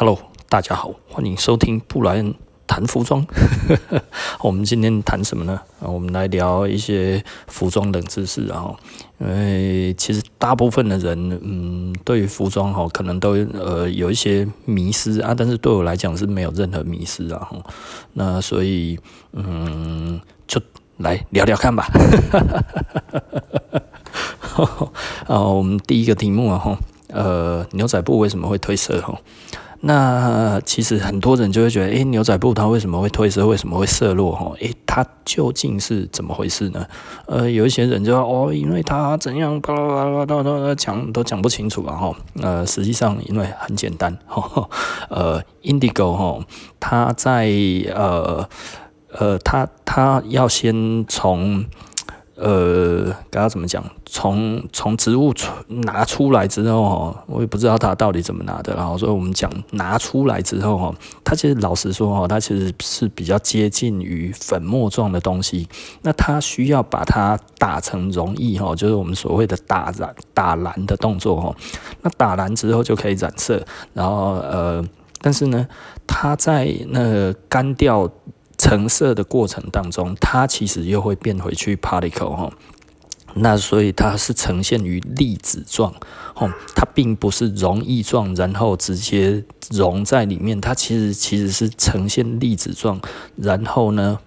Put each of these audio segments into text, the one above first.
Hello，大家好，欢迎收听布莱恩谈服装。我们今天谈什么呢？我们来聊一些服装冷知识啊。因为其实大部分的人，嗯，对于服装哈，可能都呃有一些迷失啊，但是对我来讲是没有任何迷失啊。那所以，嗯，就来聊聊看吧。啊，我们第一个题目啊，哈，呃，牛仔布为什么会褪色？哈。那其实很多人就会觉得，诶，牛仔布它为什么会褪色？为什么会色落？哈，诶，它究竟是怎么回事呢？呃，有一些人就说，哦，因为它怎样，巴拉巴拉都都讲都讲不清楚啊，哈。呃，实际上因为很简单，哈，呃，Indigo 哈，它在呃呃，它它要先从。呃，刚刚怎么讲？从从植物拿出来之后哦，我也不知道它到底怎么拿的。然后所以我们讲拿出来之后哦，它其实老实说哦，它其实是比较接近于粉末状的东西。那它需要把它打成溶液哦，就是我们所谓的打染、打蓝的动作哦。那打蓝之后就可以染色，然后呃，但是呢，它在那个干掉。成色的过程当中，它其实又会变回去 particle 哈，那所以它是呈现于粒子状，哦，它并不是溶液状，然后直接溶在里面，它其实其实是呈现粒子状，然后呢，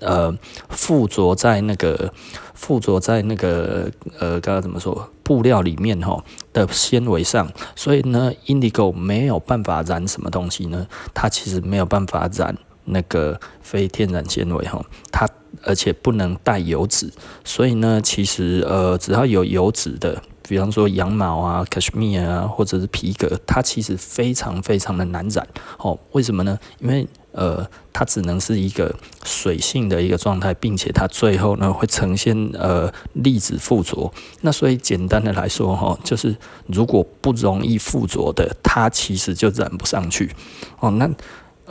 呃，附着在那个附着在那个呃，刚刚怎么说，布料里面哈的纤维上，所以呢，indigo 没有办法染什么东西呢，它其实没有办法染。那个非天然纤维哈，它而且不能带油脂，所以呢，其实呃，只要有油脂的，比方说羊毛啊、cashmere 啊，或者是皮革，它其实非常非常的难染哦。为什么呢？因为呃，它只能是一个水性的一个状态，并且它最后呢会呈现呃粒子附着。那所以简单的来说哈，就是如果不容易附着的，它其实就染不上去哦。那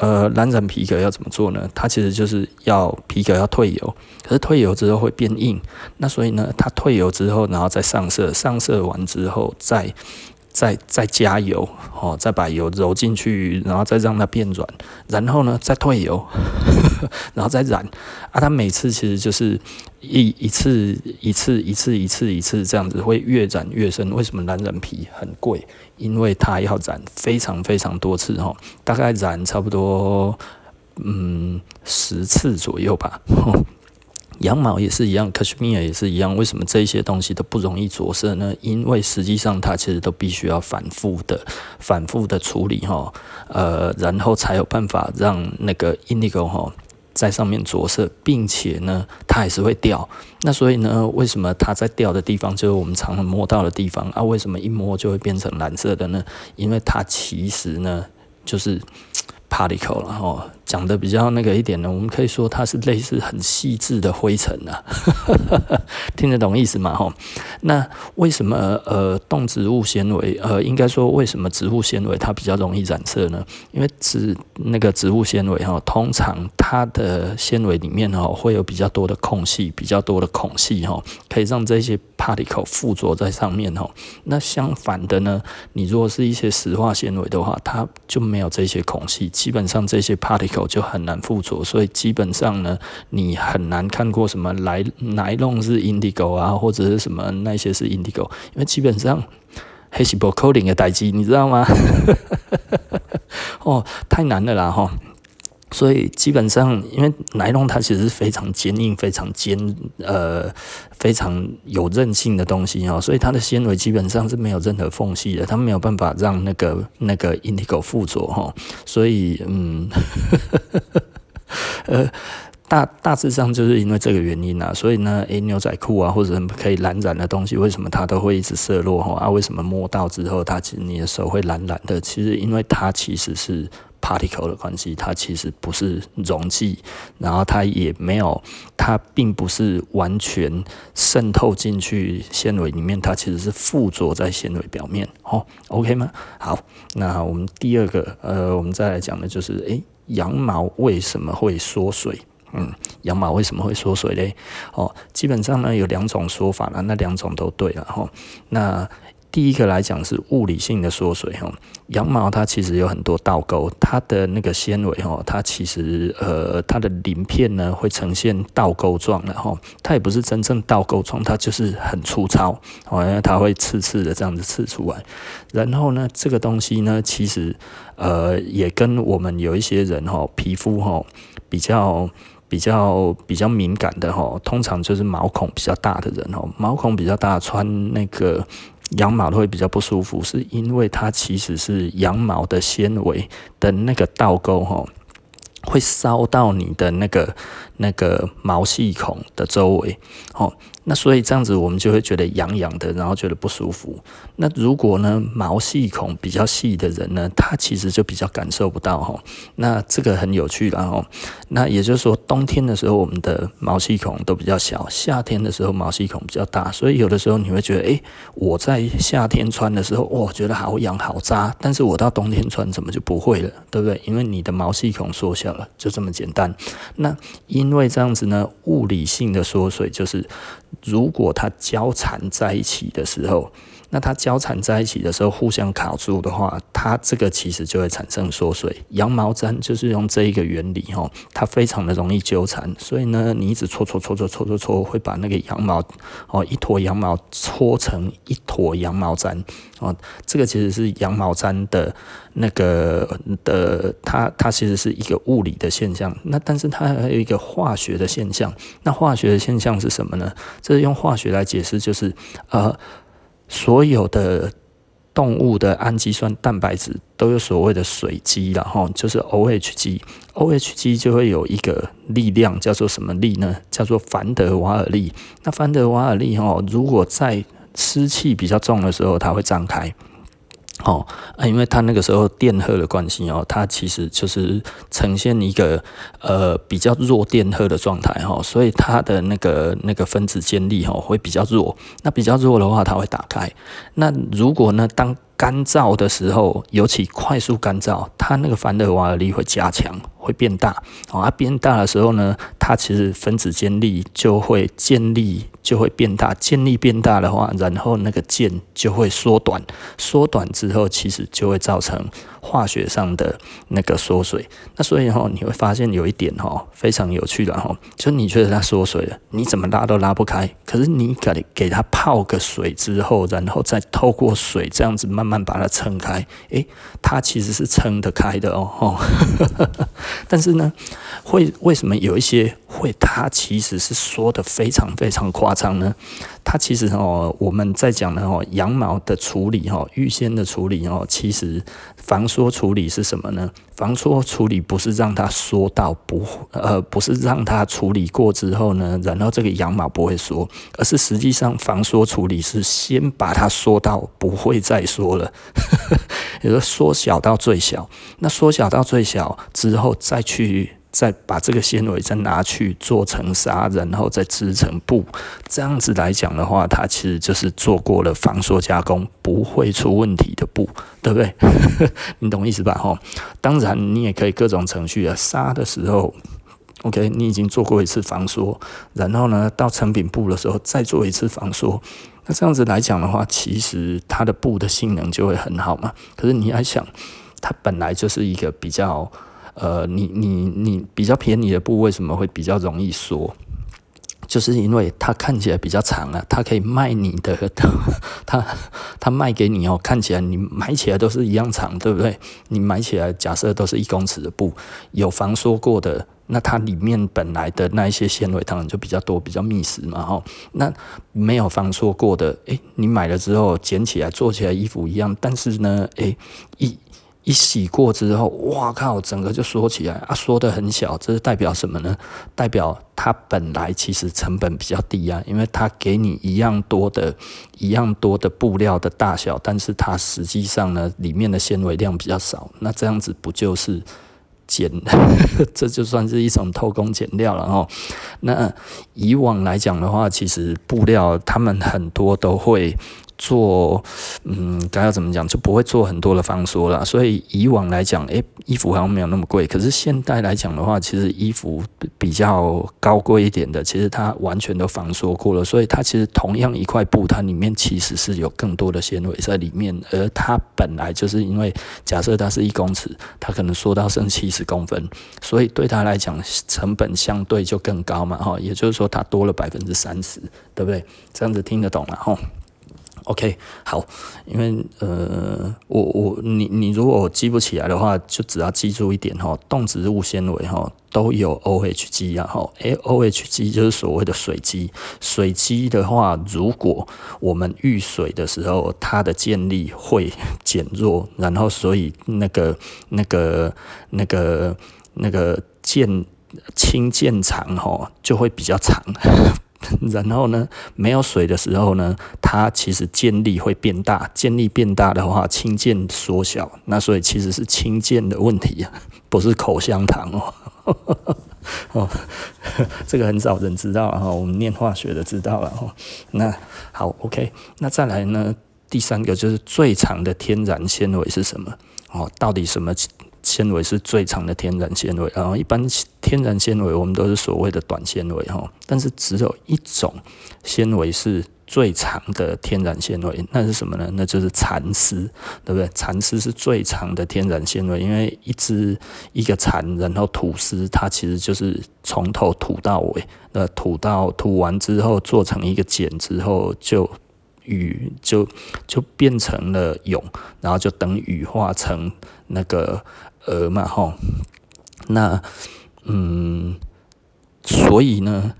呃，蓝染皮革要怎么做呢？它其实就是要皮革要退油，可是退油之后会变硬，那所以呢，它退油之后，然后再上色，上色完之后再。再再加油哦，再把油揉进去，然后再让它变软，然后呢再退油，然后再染啊。它每次其实就是一一次一次一次一次一次这样子，会越染越深。为什么蓝染皮很贵？因为它要染非常非常多次哈，大概染差不多嗯十次左右吧。羊毛也是一样，Cashmere 也是一样。为什么这些东西都不容易着色呢？因为实际上它其实都必须要反复的、反复的处理哈，呃，然后才有办法让那个 indigo 哈在上面着色，并且呢，它还是会掉。那所以呢，为什么它在掉的地方就是我们常常摸到的地方啊？为什么一摸就会变成蓝色的呢？因为它其实呢，就是。particle 然后讲的比较那个一点呢，我们可以说它是类似很细致的灰尘呐，听得懂意思吗？哈，那为什么呃动植物纤维呃应该说为什么植物纤维它比较容易染色呢？因为植那个植物纤维哈，通常它的纤维里面哈会有比较多的空隙，比较多的孔隙哈，可以让这些 particle 附着在上面哈。那相反的呢，你如果是一些石化纤维的话，它就没有这些孔隙。基本上这些 particle 就很难附着，所以基本上呢，你很难看过什么来来弄是 indigo 啊，或者是什么那些是 indigo，因为基本上黑细胞 coding 的代际，你知道吗？哦，太难了啦哈。所以基本上，因为奶龙它其实是非常坚硬、非常坚呃、非常有韧性的东西哦，所以它的纤维基本上是没有任何缝隙的，它没有办法让那个 那个 indigo 附着哈。所以嗯，呃，大大致上就是因为这个原因啊，所以呢，诶，牛仔裤啊或者可以蓝染的东西，为什么它都会一直色落哈？啊，为什么摸到之后它其实你的手会蓝蓝的？其实因为它其实是。particle 的关系，它其实不是溶剂，然后它也没有，它并不是完全渗透进去纤维里面，它其实是附着在纤维表面。哦，OK 吗？好，那我们第二个，呃，我们再来讲的就是，诶，羊毛为什么会缩水？嗯，羊毛为什么会缩水嘞？哦，基本上呢有两种说法了，那两种都对了哈。那第一个来讲是物理性的缩水哈，羊毛它其实有很多倒钩，它的那个纤维哈，它其实呃它的鳞片呢会呈现倒钩状的哈，它也不是真正倒钩状，它就是很粗糙，好像它会刺刺的这样子刺出来。然后呢，这个东西呢，其实呃也跟我们有一些人哈皮肤哈比较比较比较敏感的吼，通常就是毛孔比较大的人吼，毛孔比较大穿那个。羊毛会比较不舒服，是因为它其实是羊毛的纤维的那个倒钩哈，会烧到你的那个那个毛细孔的周围哦。那所以这样子，我们就会觉得痒痒的，然后觉得不舒服。那如果呢，毛细孔比较细的人呢，他其实就比较感受不到哈。那这个很有趣了哦。那也就是说，冬天的时候我们的毛细孔都比较小，夏天的时候毛细孔比较大。所以有的时候你会觉得，诶，我在夏天穿的时候，哇，觉得好痒好扎，但是我到冬天穿怎么就不会了，对不对？因为你的毛细孔缩小，就这么简单。那因为这样子呢，物理性的缩水就是。如果它交缠在一起的时候，那它交缠在一起的时候，互相卡住的话，它这个其实就会产生缩水。羊毛毡就是用这一个原理哈，它非常的容易纠缠，所以呢，你一直搓搓搓搓搓搓搓，会把那个羊毛哦一坨羊毛搓成一坨羊毛毡哦。这个其实是羊毛毡的那个的，它它其实是一个物理的现象。那但是它还有一个化学的现象。那化学的现象是什么呢？这是用化学来解释，就是呃。所有的动物的氨基酸蛋白质都有所谓的水基，然后就是 OH 基，OH 基就会有一个力量叫做什么力呢？叫做凡德瓦尔力。那凡德瓦尔力哈，如果在湿气比较重的时候，它会张开。哦，啊，因为它那个时候电荷的关系哦，它其实就是呈现一个呃比较弱电荷的状态哈，所以它的那个那个分子间力哈会比较弱。那比较弱的话，它会打开。那如果呢，当干燥的时候，尤其快速干燥，它那个凡德瓦尔力会加强，会变大。哦，它变大的时候呢，它其实分子间力就会建立。就会变大，渐力变大的话，然后那个键就会缩短，缩短之后，其实就会造成化学上的那个缩水。那所以哈，你会发现有一点哈，非常有趣的哈，就是你觉得它缩水了，你怎么拉都拉不开。可是你给给它泡个水之后，然后再透过水这样子慢慢把它撑开，诶，它其实是撑得开的哦。但是呢，会为什么有一些会它其实是缩的非常非常夸张呢？它其实哦，我们在讲的哦，羊毛的处理哈，预先的处理哦，其实防缩处理是什么呢？防缩处理不是让它缩到不呃，不是让它处理过之后呢，然后这个羊毛不会缩，而是实际上防缩处理是先把它缩到不会再缩了，也就缩小到最小。那缩小到最小之后再去。再把这个纤维再拿去做成纱，然后再织成布，这样子来讲的话，它其实就是做过了防缩加工，不会出问题的布，对不对？你懂意思吧？哈，当然你也可以各种程序啊，纱的时候，OK，你已经做过一次防缩，然后呢，到成品布的时候再做一次防缩，那这样子来讲的话，其实它的布的性能就会很好嘛。可是你还想，它本来就是一个比较。呃，你你你比较便宜的布为什么会比较容易缩？就是因为它看起来比较长啊，它可以卖你的，它它卖给你哦，看起来你买起来都是一样长，对不对？你买起来假设都是一公尺的布，有防缩过的，那它里面本来的那一些纤维当然就比较多，比较密实嘛，哈。那没有防缩过的，诶，你买了之后剪起来做起来衣服一样，但是呢，诶，一。一洗过之后，哇靠，整个就缩起来啊，缩得很小，这是代表什么呢？代表它本来其实成本比较低啊，因为它给你一样多的、一样多的布料的大小，但是它实际上呢，里面的纤维量比较少，那这样子不就是减？这就算是一种偷工减料了哦。那以往来讲的话，其实布料他们很多都会。做，嗯，该要怎么讲，就不会做很多的防缩了。所以以往来讲，诶、衣服好像没有那么贵。可是现代来讲的话，其实衣服比较高贵一点的，其实它完全都防缩过了。所以它其实同样一块布，它里面其实是有更多的纤维在里面。而它本来就是因为假设它是一公尺，它可能缩到剩七十公分，所以对它来讲成本相对就更高嘛，哈。也就是说，它多了百分之三十，对不对？这样子听得懂了，哈。OK，好，因为呃，我我你你如果记不起来的话，就只要记住一点哈，动植物纤维哈都有 OHG 啊哈，哎，OHG 就是所谓的水基，水基的话，如果我们遇水的时候，它的建力会减弱，然后所以那个那个那个那个渐氢键长哈就会比较长。然后呢，没有水的时候呢，它其实渐力会变大，渐力变大的话，氢键缩小，那所以其实是氢键的问题啊，不是口香糖哦。哦，这个很少人知道哈，我们念化学的知道了哈。那好，OK，那再来呢，第三个就是最长的天然纤维是什么？哦，到底什么？纤维是最长的天然纤维，然后一般天然纤维我们都是所谓的短纤维哈，但是只有一种纤维是最长的天然纤维，那是什么呢？那就是蚕丝，对不对？蚕丝是最长的天然纤维，因为一只一个蚕，然后吐丝，它其实就是从头吐到尾，那吐到吐完之后做成一个茧之后就羽就就变成了蛹，然后就等羽化成那个。呃嘛，吼，那，嗯，所以呢，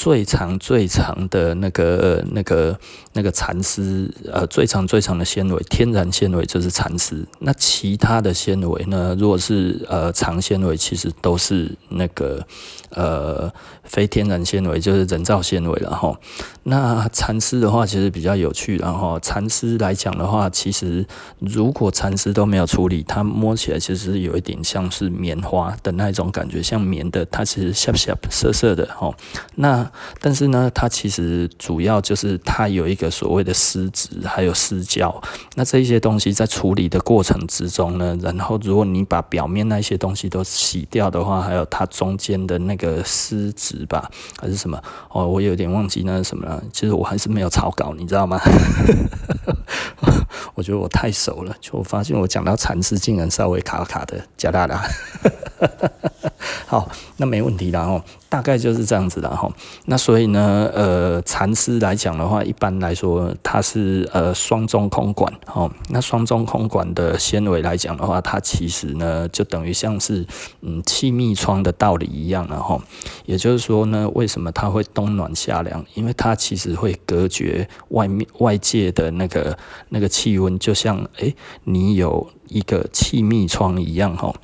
最长最长的那个那个那个蚕丝，呃，最长最长的纤维，天然纤维就是蚕丝。那其他的纤维呢，如果是呃长纤维，其实都是那个呃。非天然纤维就是人造纤维了哈。那蚕丝的话其实比较有趣，然后蚕丝来讲的话，其实如果蚕丝都没有处理，它摸起来其实有一点像是棉花的那种感觉，像棉的，它其实涩涩涩涩的哈。那但是呢，它其实主要就是它有一个所谓的丝质，还有丝胶。那这一些东西在处理的过程之中呢，然后如果你把表面那些东西都洗掉的话，还有它中间的那个丝质。吧，还是什么？哦，我有点忘记那是什么了。其实我还是没有草稿，你知道吗？我觉得我太熟了，就我发现我讲到蚕丝竟然稍微卡卡的，加大了。好，那没问题的哦，大概就是这样子的哈。那所以呢，呃，蚕丝来讲的话，一般来说它是呃双中空管哦。那双中空管的纤维来讲的话，它其实呢就等于像是嗯气密窗的道理一样了哈。也就是说呢，为什么它会冬暖夏凉？因为它其实会隔绝外面外界的那个那个气温，就像哎、欸、你有一个气密窗一样哈。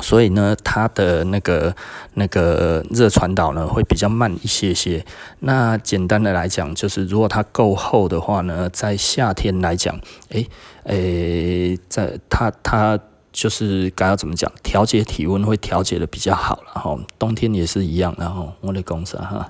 所以呢，它的那个那个热传导呢会比较慢一些些。那简单的来讲，就是如果它够厚的话呢，在夏天来讲，诶、欸、诶、在它它就是该要怎么讲，调节体温会调节的比较好了哈。冬天也是一样，然后我的公司哈，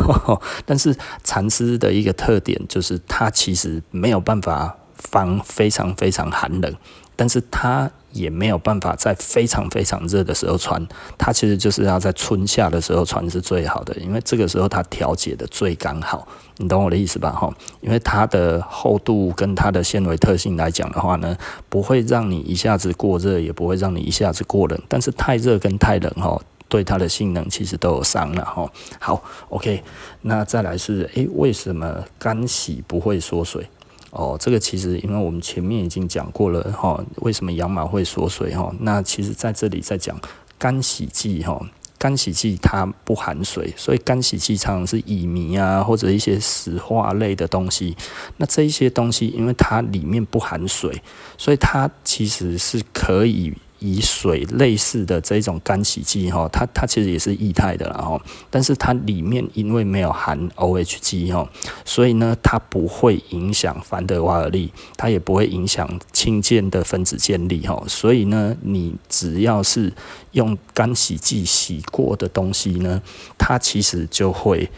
但是蚕丝的一个特点就是它其实没有办法防非常非常寒冷，但是它。也没有办法在非常非常热的时候穿，它其实就是要在春夏的时候穿是最好的，因为这个时候它调节的最刚好，你懂我的意思吧？哈，因为它的厚度跟它的纤维特性来讲的话呢，不会让你一下子过热，也不会让你一下子过冷，但是太热跟太冷哈，对它的性能其实都有伤了哈。好，OK，那再来是，诶，为什么干洗不会缩水？哦，这个其实因为我们前面已经讲过了哈，为什么羊毛会缩水哈？那其实在这里在讲干洗剂哈，干洗剂它不含水，所以干洗剂常常是乙醚啊或者一些石化类的东西。那这一些东西因为它里面不含水，所以它其实是可以。以水类似的这种干洗剂哈，它它其实也是液态的啦哈，但是它里面因为没有含 OHG 哈，所以呢它不会影响凡德瓦尔力，它也不会影响氢键的分子键力哈，所以呢你只要是用干洗剂洗过的东西呢，它其实就会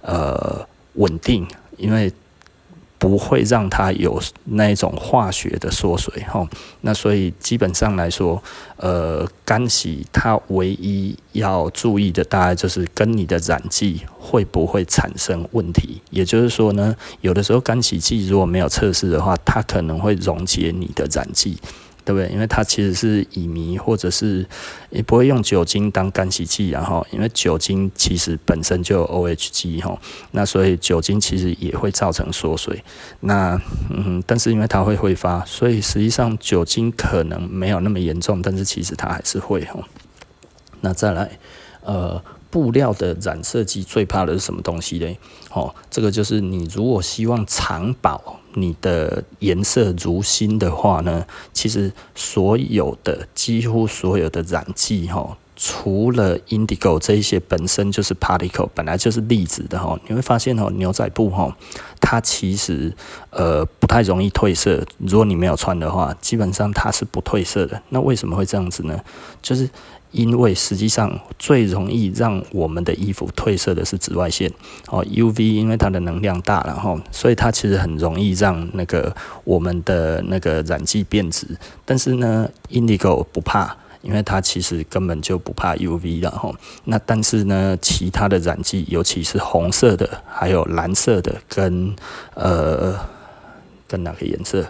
呃稳定，因为。不会让它有那种化学的缩水哈，那所以基本上来说，呃，干洗它唯一要注意的，大概就是跟你的染剂会不会产生问题。也就是说呢，有的时候干洗剂如果没有测试的话，它可能会溶解你的染剂。对不对？因为它其实是乙醚，或者是也不会用酒精当干洗剂，然后因为酒精其实本身就有 OHG 哈，那所以酒精其实也会造成缩水。那嗯，但是因为它会挥发，所以实际上酒精可能没有那么严重，但是其实它还是会哈。那再来，呃。布料的染色剂最怕的是什么东西呢？哦，这个就是你如果希望长保你的颜色如新的话呢，其实所有的几乎所有的染剂哈，除了 indigo 这一些本身就是 particle，本来就是粒子的哈，你会发现哦，牛仔布哈，它其实呃不太容易褪色。如果你没有穿的话，基本上它是不褪色的。那为什么会这样子呢？就是因为实际上最容易让我们的衣服褪色的是紫外线哦，UV，因为它的能量大，然后所以它其实很容易让那个我们的那个染剂变质。但是呢，Indigo 不怕，因为它其实根本就不怕 UV 然后那但是呢，其他的染剂，尤其是红色的，还有蓝色的，跟呃跟哪个颜色？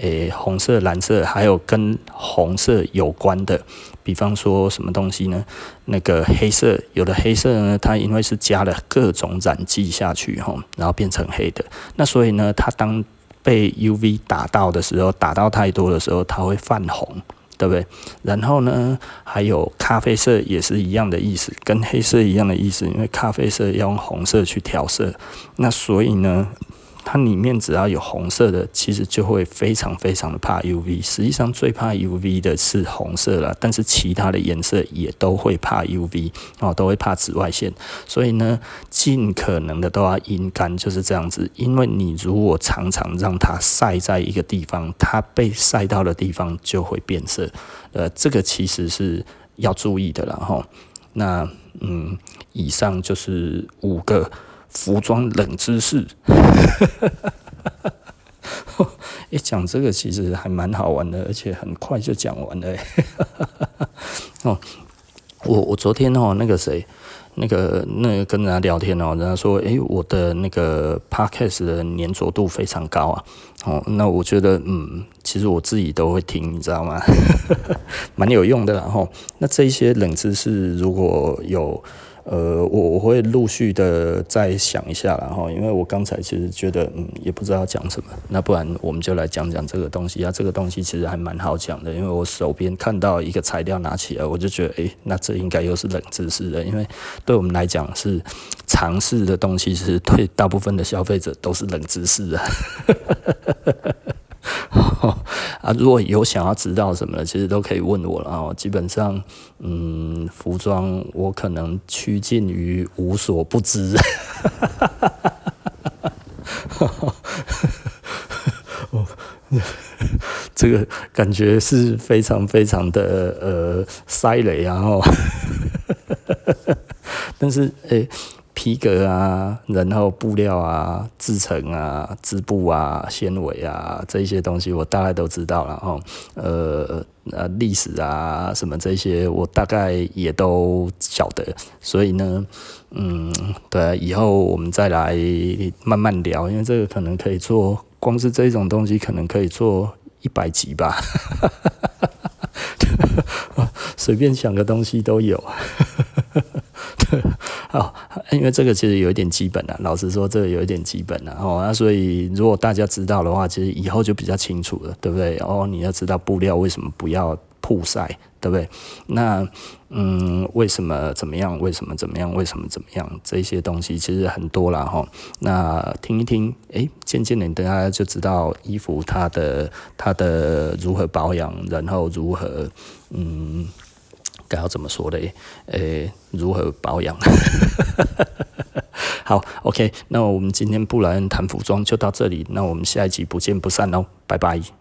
诶、红色、蓝色，还有跟红色有关的，比方说什么东西呢？那个黑色，有的黑色呢，它因为是加了各种染剂下去，哈，然后变成黑的。那所以呢，它当被 UV 打到的时候，打到太多的时候，它会泛红，对不对？然后呢，还有咖啡色也是一样的意思，跟黑色一样的意思，因为咖啡色要用红色去调色，那所以呢。它里面只要有红色的，其实就会非常非常的怕 UV。实际上最怕 UV 的是红色了，但是其他的颜色也都会怕 UV 哦，都会怕紫外线。所以呢，尽可能的都要阴干，就是这样子。因为你如果常常让它晒在一个地方，它被晒到的地方就会变色。呃，这个其实是要注意的了哈。那嗯，以上就是五个。服装冷知识，一讲这个其实还蛮好玩的，而且很快就讲完了。哦，我我昨天哦，那个谁，那个那个跟人家聊天哦，人家说，诶，我的那个 podcast 的粘着度非常高啊。哦，那我觉得，嗯，其实我自己都会听，你知道吗？蛮有用的。然后，那这一些冷知识如果有。呃，我我会陆续的再想一下，然后，因为我刚才其实觉得，嗯，也不知道讲什么，那不然我们就来讲讲这个东西啊。这个东西其实还蛮好讲的，因为我手边看到一个材料拿起来，我就觉得，诶，那这应该又是冷知识的，因为对我们来讲是尝试的东西，是对大部分的消费者都是冷知识啊。啊，如果有想要知道什么的，其实都可以问我了啊。基本上，嗯，服装我可能趋近于无所不知。这个感觉是非常非常的呃塞雷啊，然后，但是诶。皮革啊，然后布料啊，制成啊，织布啊，纤维啊，这些东西我大概都知道了哈。呃呃，历史啊，什么这些我大概也都晓得。所以呢，嗯，对，以后我们再来慢慢聊，因为这个可能可以做，光是这种东西可能可以做一百集吧。随便想个东西都有。好，因为这个其实有一点基本了。老实说，这个有一点基本了哦。那所以，如果大家知道的话，其实以后就比较清楚了，对不对？哦，你要知道布料为什么不要曝晒，对不对？那嗯，为什么怎么样？为什么怎么样？为什么怎么样？这些东西其实很多了哈。那听一听，诶，渐渐的，大家就知道衣服它的它的如何保养，然后如何嗯。该要怎么说嘞？诶，如何保养？好，OK，那我们今天布莱恩谈服装就到这里，那我们下一集不见不散哦，拜拜。